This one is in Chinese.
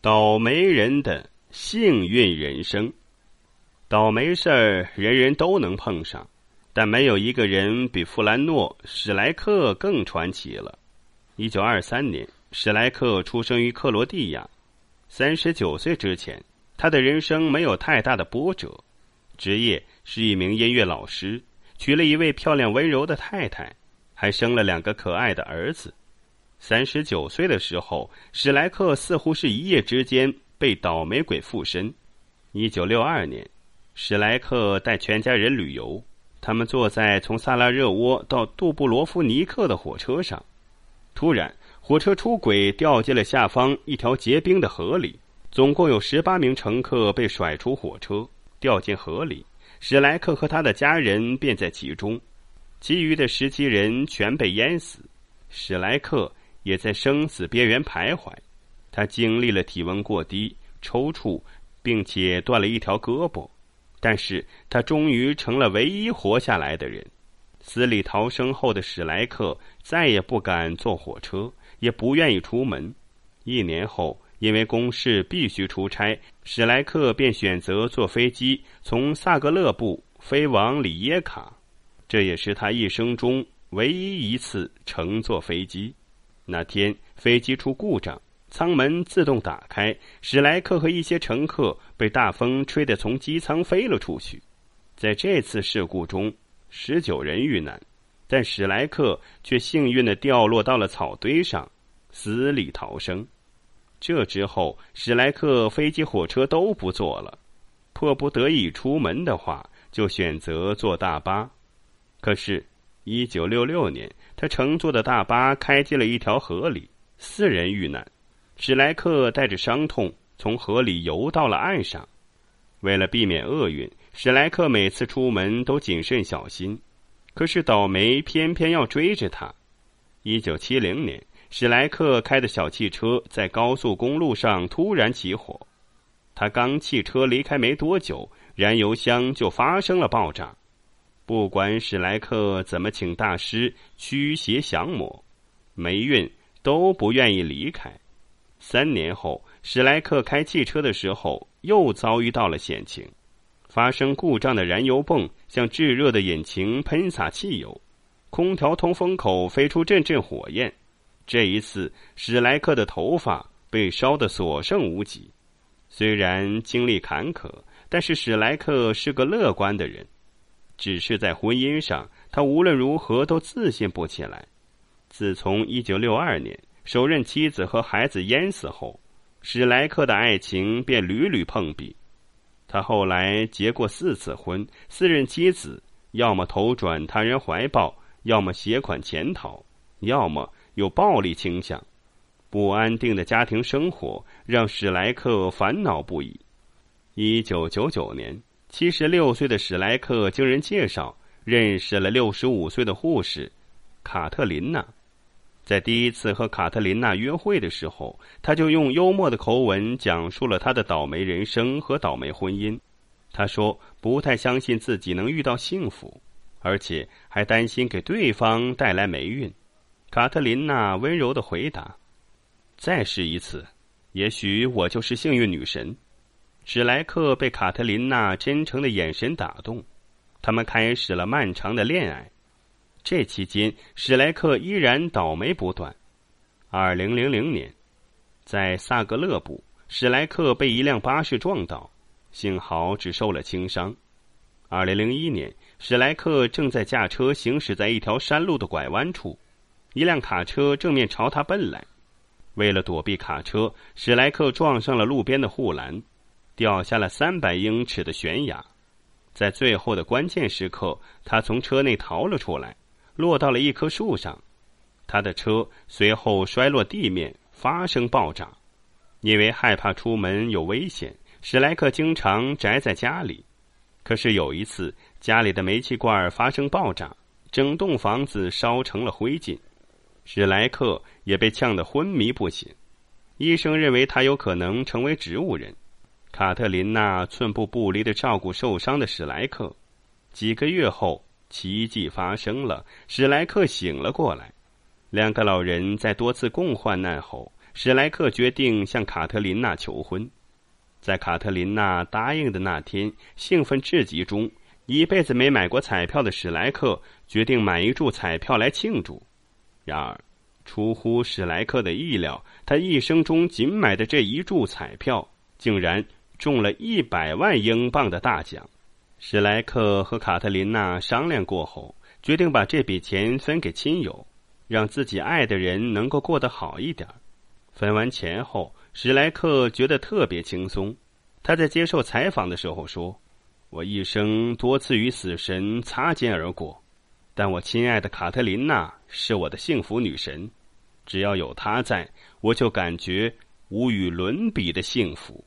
倒霉人的幸运人生。倒霉事儿人人都能碰上，但没有一个人比富兰诺·史莱克更传奇了。一九二三年，史莱克出生于克罗地亚。三十九岁之前，他的人生没有太大的波折，职业是一名音乐老师，娶了一位漂亮温柔的太太，还生了两个可爱的儿子。三十九岁的时候，史莱克似乎是一夜之间被倒霉鬼附身。一九六二年。史莱克带全家人旅游，他们坐在从萨拉热窝到杜布罗夫尼克的火车上。突然，火车出轨，掉进了下方一条结冰的河里。总共有十八名乘客被甩出火车，掉进河里。史莱克和他的家人便在其中，其余的十七人全被淹死。史莱克也在生死边缘徘徊。他经历了体温过低、抽搐，并且断了一条胳膊。但是他终于成了唯一活下来的人。死里逃生后的史莱克再也不敢坐火车，也不愿意出门。一年后，因为公事必须出差，史莱克便选择坐飞机从萨格勒布飞往里耶卡。这也是他一生中唯一一次乘坐飞机。那天飞机出故障。舱门自动打开，史莱克和一些乘客被大风吹得从机舱飞了出去。在这次事故中，十九人遇难，但史莱克却幸运地掉落到了草堆上，死里逃生。这之后，史莱克飞机、火车都不坐了，迫不得已出门的话，就选择坐大巴。可是，一九六六年，他乘坐的大巴开进了一条河里，四人遇难。史莱克带着伤痛从河里游到了岸上。为了避免厄运，史莱克每次出门都谨慎小心。可是倒霉偏偏要追着他。一九七零年，史莱克开的小汽车在高速公路上突然起火。他刚汽车离开没多久，燃油箱就发生了爆炸。不管史莱克怎么请大师驱邪降魔，霉运都不愿意离开。三年后，史莱克开汽车的时候又遭遇到了险情，发生故障的燃油泵向炙热的引擎喷洒汽油，空调通风口飞出阵阵火焰。这一次，史莱克的头发被烧得所剩无几。虽然经历坎坷，但是史莱克是个乐观的人。只是在婚姻上，他无论如何都自信不起来。自从一九六二年。首任妻子和孩子淹死后，史莱克的爱情便屡屡碰壁。他后来结过四次婚，四任妻子要么投转他人怀抱，要么携款潜逃，要么有暴力倾向。不安定的家庭生活让史莱克烦恼不已。一九九九年，七十六岁的史莱克经人介绍认识了六十五岁的护士卡特琳娜。在第一次和卡特琳娜约会的时候，他就用幽默的口吻讲述了他的倒霉人生和倒霉婚姻。他说不太相信自己能遇到幸福，而且还担心给对方带来霉运。卡特琳娜温柔的回答：“再试一次，也许我就是幸运女神。”史莱克被卡特琳娜真诚的眼神打动，他们开始了漫长的恋爱。这期间，史莱克依然倒霉不断。二零零零年，在萨格勒布，史莱克被一辆巴士撞倒，幸好只受了轻伤。二零零一年，史莱克正在驾车行驶在一条山路的拐弯处，一辆卡车正面朝他奔来。为了躲避卡车，史莱克撞上了路边的护栏，掉下了三百英尺的悬崖。在最后的关键时刻，他从车内逃了出来。落到了一棵树上，他的车随后摔落地面，发生爆炸。因为害怕出门有危险，史莱克经常宅在家里。可是有一次，家里的煤气罐发生爆炸，整栋房子烧成了灰烬，史莱克也被呛得昏迷不醒。医生认为他有可能成为植物人。卡特琳娜寸步不离的照顾受伤的史莱克。几个月后。奇迹发生了，史莱克醒了过来。两个老人在多次共患难后，史莱克决定向卡特琳娜求婚。在卡特琳娜答应的那天，兴奋至极中，一辈子没买过彩票的史莱克决定买一注彩票来庆祝。然而，出乎史莱克的意料，他一生中仅买的这一注彩票，竟然中了一百万英镑的大奖。史莱克和卡特琳娜商量过后，决定把这笔钱分给亲友，让自己爱的人能够过得好一点。分完钱后，史莱克觉得特别轻松。他在接受采访的时候说：“我一生多次与死神擦肩而过，但我亲爱的卡特琳娜是我的幸福女神。只要有她在，我就感觉无与伦比的幸福。”